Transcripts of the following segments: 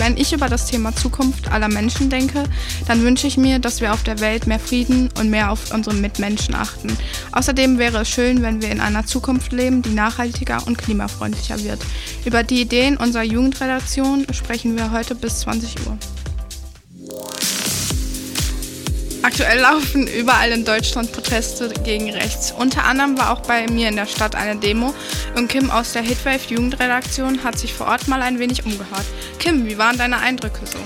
Wenn ich über das Thema Zukunft aller Menschen denke, dann wünsche ich mir, dass wir auf der Welt mehr Frieden und mehr auf unsere Mitmenschen achten. Außerdem wäre es schön, wenn wir in einer Zukunft leben, die nachhaltiger und klimafreundlicher wird. Über die Ideen unserer Jugendredaktion sprechen wir heute bis 20 Uhr. Aktuell laufen überall in Deutschland Proteste gegen rechts. Unter anderem war auch bei mir in der Stadt eine Demo und Kim aus der Hitwave Jugendredaktion hat sich vor Ort mal ein wenig umgehört. Kim, wie waren deine Eindrücke so?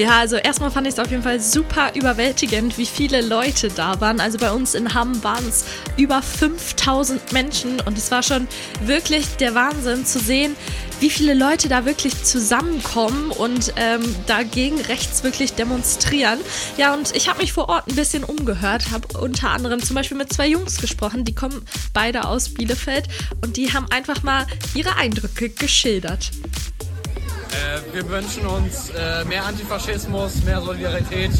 Ja, also erstmal fand ich es auf jeden Fall super überwältigend, wie viele Leute da waren. Also bei uns in Hamm waren es über 5000 Menschen und es war schon wirklich der Wahnsinn zu sehen, wie viele Leute da wirklich zusammenkommen und ähm, dagegen rechts wirklich demonstrieren. Ja, und ich habe mich vor Ort ein bisschen umgehört, habe unter anderem zum Beispiel mit zwei Jungs gesprochen, die kommen beide aus Bielefeld und die haben einfach mal ihre Eindrücke geschildert. Äh, wir wünschen uns äh, mehr Antifaschismus, mehr Solidarität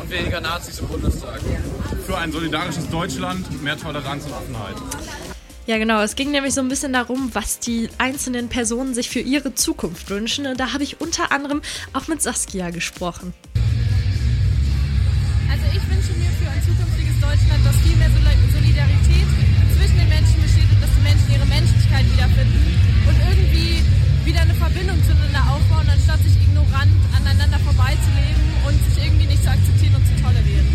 und weniger Nazis im Bundestag. Für ein solidarisches Deutschland, mehr Toleranz und Offenheit. Ja, genau. Es ging nämlich so ein bisschen darum, was die einzelnen Personen sich für ihre Zukunft wünschen. Und da habe ich unter anderem auch mit Saskia gesprochen. Also ich wünsche mir für ein zukünftiges Deutschland, dass viel mehr Solidarität zwischen den Menschen besteht und dass die Menschen ihre Menschlichkeit wiederfinden wieder eine Verbindung zueinander aufbauen, anstatt sich ignorant aneinander vorbeizuleben und sich irgendwie nicht zu akzeptieren und zu tolerieren.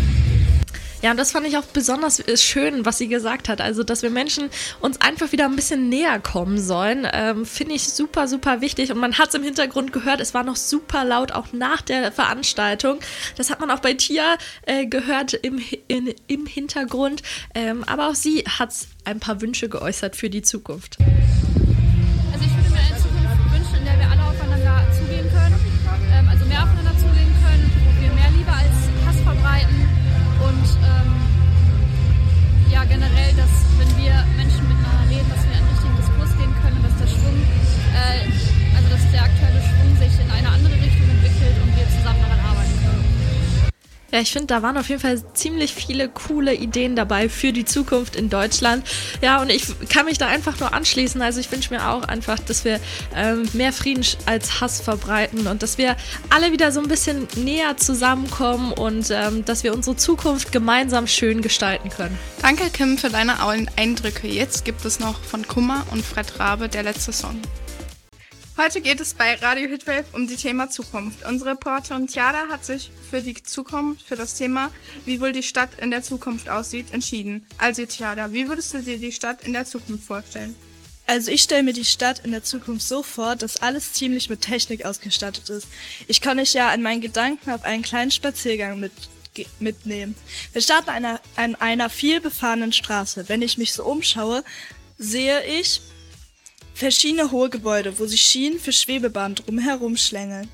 Ja, und das fand ich auch besonders äh, schön, was sie gesagt hat. Also, dass wir Menschen uns einfach wieder ein bisschen näher kommen sollen, ähm, finde ich super, super wichtig. Und man hat es im Hintergrund gehört, es war noch super laut, auch nach der Veranstaltung. Das hat man auch bei Tia äh, gehört im, in, im Hintergrund. Ähm, aber auch sie hat ein paar Wünsche geäußert für die Zukunft. Also, ich würde mir eine Zukunft generell, dass wenn wir Menschen Ja, ich finde, da waren auf jeden Fall ziemlich viele coole Ideen dabei für die Zukunft in Deutschland. Ja, und ich kann mich da einfach nur anschließen. Also ich wünsche mir auch einfach, dass wir ähm, mehr Frieden als Hass verbreiten und dass wir alle wieder so ein bisschen näher zusammenkommen und ähm, dass wir unsere Zukunft gemeinsam schön gestalten können. Danke, Kim, für deine Eindrücke. Jetzt gibt es noch von Kummer und Fred Rabe der letzte Song. Heute geht es bei Radio Hitwave um die Thema Zukunft. Unsere Reporterin Tiada hat sich für die Zukunft, für das Thema, wie wohl die Stadt in der Zukunft aussieht, entschieden. Also Tiada, wie würdest du dir die Stadt in der Zukunft vorstellen? Also ich stelle mir die Stadt in der Zukunft so vor, dass alles ziemlich mit Technik ausgestattet ist. Ich kann euch ja an meinen Gedanken auf einen kleinen Spaziergang mit, mitnehmen. Wir starten einer, an einer viel befahrenen Straße. Wenn ich mich so umschaue, sehe ich verschiedene hohe Gebäude, wo sich Schienen für Schwebebahnen drumherum schlängeln.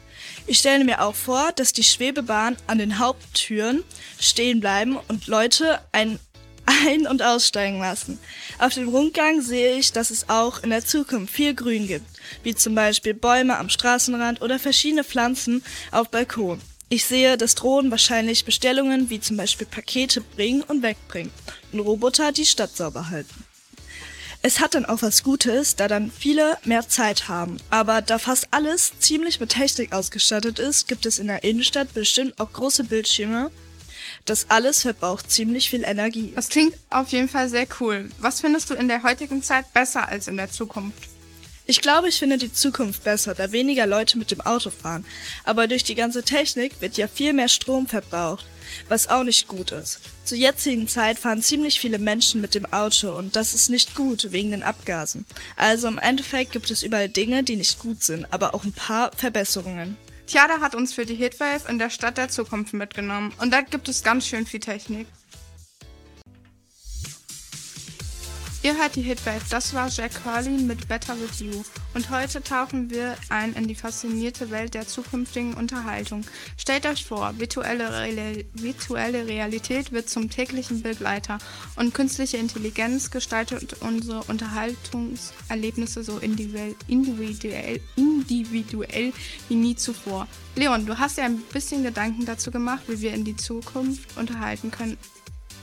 Ich stelle mir auch vor, dass die Schwebebahn an den Haupttüren stehen bleiben und Leute ein ein- und aussteigen lassen. Auf dem Rundgang sehe ich, dass es auch in der Zukunft viel Grün gibt, wie zum Beispiel Bäume am Straßenrand oder verschiedene Pflanzen auf Balkon. Ich sehe, dass Drohnen wahrscheinlich Bestellungen wie zum Beispiel Pakete bringen und wegbringen und Roboter die Stadt sauber halten. Es hat dann auch was Gutes, da dann viele mehr Zeit haben. Aber da fast alles ziemlich mit Technik ausgestattet ist, gibt es in der Innenstadt bestimmt auch große Bildschirme. Das alles verbraucht ziemlich viel Energie. Das klingt auf jeden Fall sehr cool. Was findest du in der heutigen Zeit besser als in der Zukunft? Ich glaube, ich finde die Zukunft besser, da weniger Leute mit dem Auto fahren. Aber durch die ganze Technik wird ja viel mehr Strom verbraucht, was auch nicht gut ist. Zur jetzigen Zeit fahren ziemlich viele Menschen mit dem Auto und das ist nicht gut wegen den Abgasen. Also im Endeffekt gibt es überall Dinge, die nicht gut sind, aber auch ein paar Verbesserungen. Tiada hat uns für die Hitwave in der Stadt der Zukunft mitgenommen und da gibt es ganz schön viel Technik. Ihr hört die Hitwave, das war Jack Hurley mit Better With You und heute tauchen wir ein in die faszinierte Welt der zukünftigen Unterhaltung. Stellt euch vor, virtuelle, Real virtuelle Realität wird zum täglichen Begleiter und künstliche Intelligenz gestaltet unsere Unterhaltungserlebnisse so individuell, individuell, individuell wie nie zuvor. Leon, du hast ja ein bisschen Gedanken dazu gemacht, wie wir in die Zukunft unterhalten können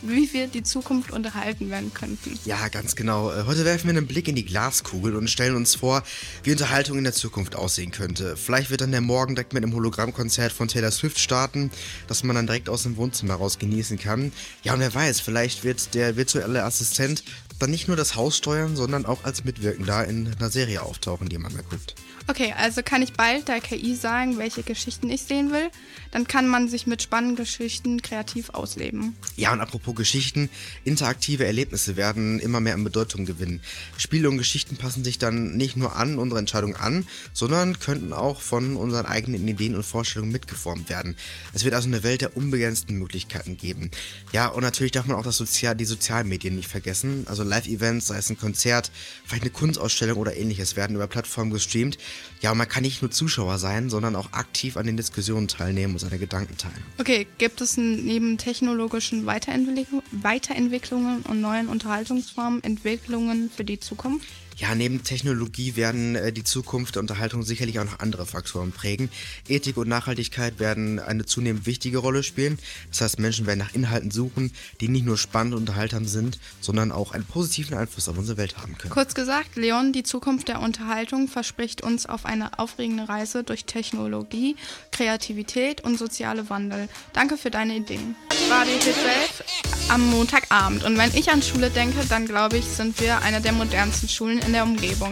wie wir die Zukunft unterhalten werden könnten. Ja, ganz genau. Äh, heute werfen wir einen Blick in die Glaskugel und stellen uns vor, wie Unterhaltung in der Zukunft aussehen könnte. Vielleicht wird dann der Morgen direkt mit einem Hologrammkonzert von Taylor Swift starten, das man dann direkt aus dem Wohnzimmer raus genießen kann. Ja, und wer weiß, vielleicht wird der virtuelle Assistent dann nicht nur das Haus steuern, sondern auch als Mitwirkender in einer Serie auftauchen, die man da guckt. Okay, also kann ich bald der KI sagen, welche Geschichten ich sehen will. Dann kann man sich mit spannenden Geschichten kreativ ausleben. Ja, und apropos Geschichten, interaktive Erlebnisse werden immer mehr an Bedeutung gewinnen. Spiele und Geschichten passen sich dann nicht nur an unsere Entscheidung an, sondern könnten auch von unseren eigenen Ideen und Vorstellungen mitgeformt werden. Es wird also eine Welt der unbegrenzten Möglichkeiten geben. Ja, und natürlich darf man auch das Sozial die Sozialmedien nicht vergessen. Also Live-Events, sei es ein Konzert, vielleicht eine Kunstausstellung oder ähnliches, werden über Plattformen gestreamt. Ja, und man kann nicht nur Zuschauer sein, sondern auch aktiv an den Diskussionen teilnehmen und seine Gedanken teilen. Okay, gibt es neben technologischen Weiterentwicklung, Weiterentwicklungen und neuen Unterhaltungsformen Entwicklungen für die Zukunft? Ja, neben Technologie werden äh, die Zukunft der Unterhaltung sicherlich auch noch andere Faktoren prägen. Ethik und Nachhaltigkeit werden eine zunehmend wichtige Rolle spielen. Das heißt, Menschen werden nach Inhalten suchen, die nicht nur spannend und unterhaltsam sind, sondern auch einen positiven Einfluss auf unsere Welt haben können. Kurz gesagt, Leon, die Zukunft der Unterhaltung verspricht uns auf eine aufregende Reise durch Technologie, Kreativität und soziale Wandel. Danke für deine Ideen. Die Hit 12 am Montagabend. Und wenn ich an Schule denke, dann glaube ich, sind wir eine der modernsten Schulen in der Umgebung.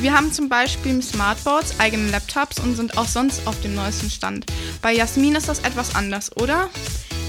Wir haben zum Beispiel Smartboards, eigene Laptops und sind auch sonst auf dem neuesten Stand. Bei Jasmin ist das etwas anders, oder?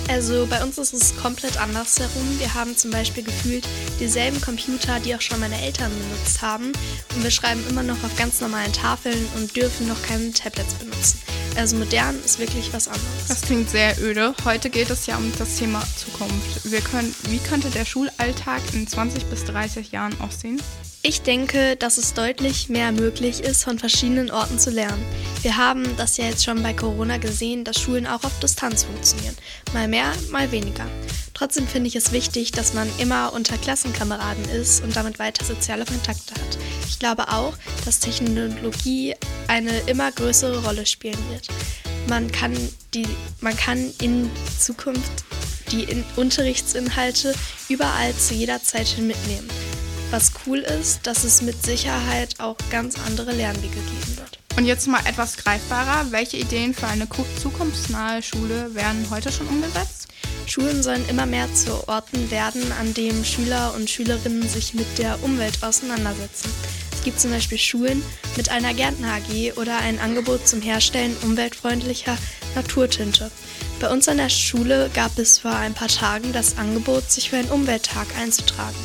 Also bei uns ist es komplett andersherum. Wir haben zum Beispiel gefühlt dieselben Computer, die auch schon meine Eltern benutzt haben. Und wir schreiben immer noch auf ganz normalen Tafeln und dürfen noch keine Tablets benutzen. Also modern ist wirklich was anderes. Das klingt sehr öde. Heute geht es ja um das Thema Zukunft. Wir können, wie könnte der Schulalltag in 20 bis 30 Jahren aussehen? Ich denke, dass es deutlich mehr möglich ist, von verschiedenen Orten zu lernen. Wir haben das ja jetzt schon bei Corona gesehen, dass Schulen auch auf Distanz funktionieren. Mal mehr, mal weniger. Trotzdem finde ich es wichtig, dass man immer unter Klassenkameraden ist und damit weiter soziale Kontakte hat. Ich glaube auch, dass Technologie eine immer größere Rolle spielen wird. Man kann, die, man kann in Zukunft die in Unterrichtsinhalte überall zu jeder Zeit hin mitnehmen. Cool ist, dass es mit Sicherheit auch ganz andere Lernwege geben wird. Und jetzt mal etwas greifbarer. Welche Ideen für eine zukunftsnahe Schule werden heute schon umgesetzt? Schulen sollen immer mehr zu Orten werden, an denen Schüler und Schülerinnen sich mit der Umwelt auseinandersetzen. Es gibt zum Beispiel Schulen mit einer Gärtner AG oder ein Angebot zum Herstellen umweltfreundlicher Naturtinte. Bei uns an der Schule gab es vor ein paar Tagen das Angebot, sich für einen Umwelttag einzutragen.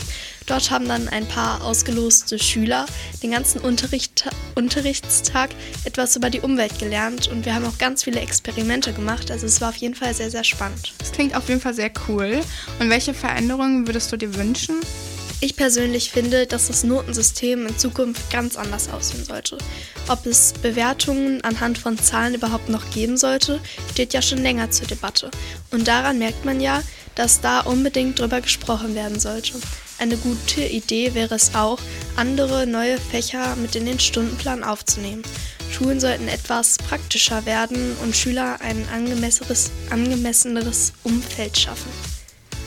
Dort haben dann ein paar ausgeloste Schüler den ganzen Unterricht, Unterrichtstag etwas über die Umwelt gelernt und wir haben auch ganz viele Experimente gemacht. Also es war auf jeden Fall sehr, sehr spannend. Das klingt auf jeden Fall sehr cool. Und welche Veränderungen würdest du dir wünschen? Ich persönlich finde, dass das Notensystem in Zukunft ganz anders aussehen sollte. Ob es Bewertungen anhand von Zahlen überhaupt noch geben sollte, steht ja schon länger zur Debatte. Und daran merkt man ja, dass da unbedingt drüber gesprochen werden sollte. Eine gute Idee wäre es auch, andere neue Fächer mit in den Stundenplan aufzunehmen. Schulen sollten etwas praktischer werden und Schüler ein angemesseneres, Umfeld schaffen.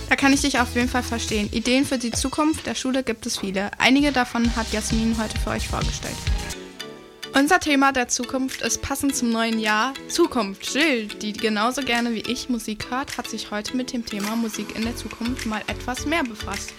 Da kann ich dich auf jeden Fall verstehen. Ideen für die Zukunft der Schule gibt es viele. Einige davon hat Jasmin heute für euch vorgestellt. Unser Thema der Zukunft ist passend zum neuen Jahr Zukunft. Jill, die genauso gerne wie ich Musik hört, hat sich heute mit dem Thema Musik in der Zukunft mal etwas mehr befasst.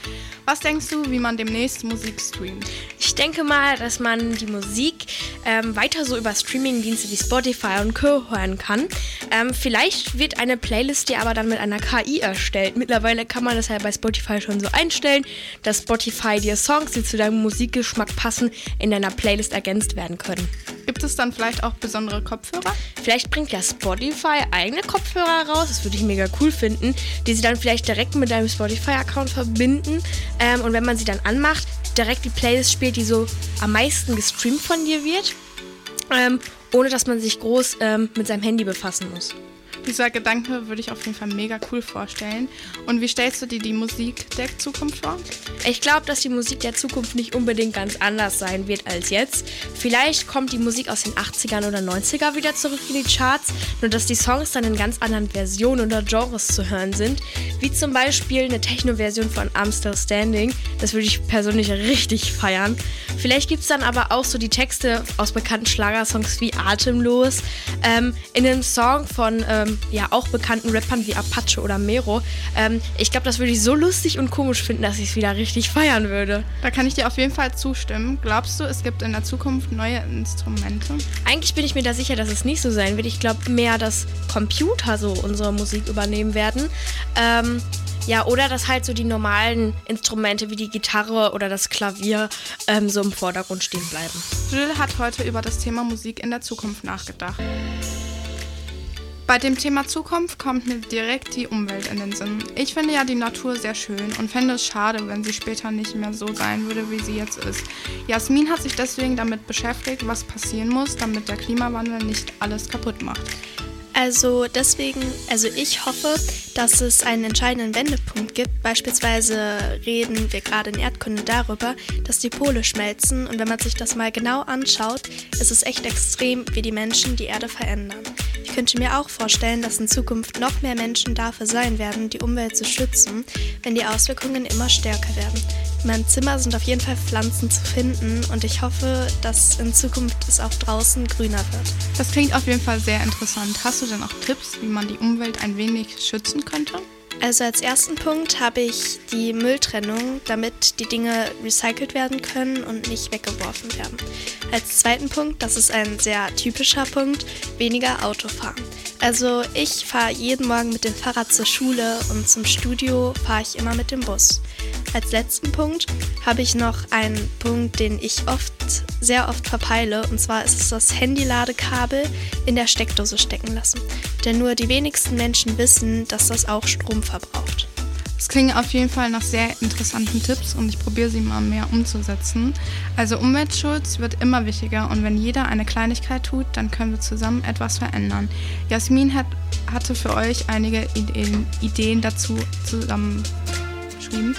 Was denkst du, wie man demnächst Musik streamt? Ich denke mal, dass man die Musik ähm, weiter so über Streamingdienste wie Spotify und Co. hören kann. Ähm, vielleicht wird eine Playlist ja aber dann mit einer KI erstellt. Mittlerweile kann man das ja bei Spotify schon so einstellen, dass Spotify dir Songs, die zu deinem Musikgeschmack passen, in deiner Playlist ergänzt werden können. Gibt es dann vielleicht auch besondere Kopfhörer? Vielleicht bringt ja Spotify eigene Kopfhörer raus, das würde ich mega cool finden, die sie dann vielleicht direkt mit deinem Spotify-Account verbinden. Ähm, und wenn man sie dann anmacht, direkt die Playlist spielt, die so am meisten gestreamt von dir wird, ähm, ohne dass man sich groß ähm, mit seinem Handy befassen muss. Dieser Gedanke würde ich auf jeden Fall mega cool vorstellen. Und wie stellst du dir die Musik der Zukunft vor? Ich glaube, dass die Musik der Zukunft nicht unbedingt ganz anders sein wird als jetzt. Vielleicht kommt die Musik aus den 80ern oder 90er wieder zurück in die Charts, nur dass die Songs dann in ganz anderen Versionen oder Genres zu hören sind. Wie zum Beispiel eine Techno-Version von I'm Still Standing. Das würde ich persönlich richtig feiern. Vielleicht gibt es dann aber auch so die Texte aus bekannten Schlagersongs wie Atemlos. Ähm, in einem Song von ähm, ja auch bekannten Rappern wie Apache oder Mero. Ähm, ich glaube, das würde ich so lustig und komisch finden, dass ich es wieder richtig feiern würde. Da kann ich dir auf jeden Fall zustimmen. Glaubst du, es gibt in der Zukunft neue Instrumente? Eigentlich bin ich mir da sicher, dass es nicht so sein wird. Ich glaube mehr, dass Computer so unsere Musik übernehmen werden. Ähm, ja, oder dass halt so die normalen Instrumente wie die Gitarre oder das Klavier ähm, so im Vordergrund stehen bleiben. Jill hat heute über das Thema Musik in der Zukunft nachgedacht. Bei dem Thema Zukunft kommt mir direkt die Umwelt in den Sinn. Ich finde ja die Natur sehr schön und fände es schade, wenn sie später nicht mehr so sein würde, wie sie jetzt ist. Jasmin hat sich deswegen damit beschäftigt, was passieren muss, damit der Klimawandel nicht alles kaputt macht. Also deswegen, also ich hoffe, dass es einen entscheidenden Wendepunkt gibt. Beispielsweise reden wir gerade in Erdkunde darüber, dass die Pole schmelzen und wenn man sich das mal genau anschaut, ist es echt extrem, wie die Menschen die Erde verändern. Ich könnte mir auch vorstellen, dass in Zukunft noch mehr Menschen dafür sein werden, die Umwelt zu schützen, wenn die Auswirkungen immer stärker werden. In meinem Zimmer sind auf jeden Fall Pflanzen zu finden und ich hoffe, dass in Zukunft es auch draußen grüner wird. Das klingt auf jeden Fall sehr interessant. Hast du denn auch Tipps, wie man die Umwelt ein wenig schützen könnte? Also als ersten Punkt habe ich die Mülltrennung, damit die Dinge recycelt werden können und nicht weggeworfen werden. Als zweiten Punkt, das ist ein sehr typischer Punkt, weniger Autofahren. Also ich fahre jeden Morgen mit dem Fahrrad zur Schule und zum Studio fahre ich immer mit dem Bus. Als letzten Punkt habe ich noch einen Punkt, den ich oft, sehr oft verpeile, und zwar ist es das Handyladekabel in der Steckdose stecken lassen. Denn nur die wenigsten Menschen wissen, dass das auch Strom verbraucht. Es klingen auf jeden Fall nach sehr interessanten Tipps und ich probiere sie mal mehr umzusetzen. Also Umweltschutz wird immer wichtiger und wenn jeder eine Kleinigkeit tut, dann können wir zusammen etwas verändern. Jasmin hat, hatte für euch einige Ideen, Ideen dazu zusammengeschrieben.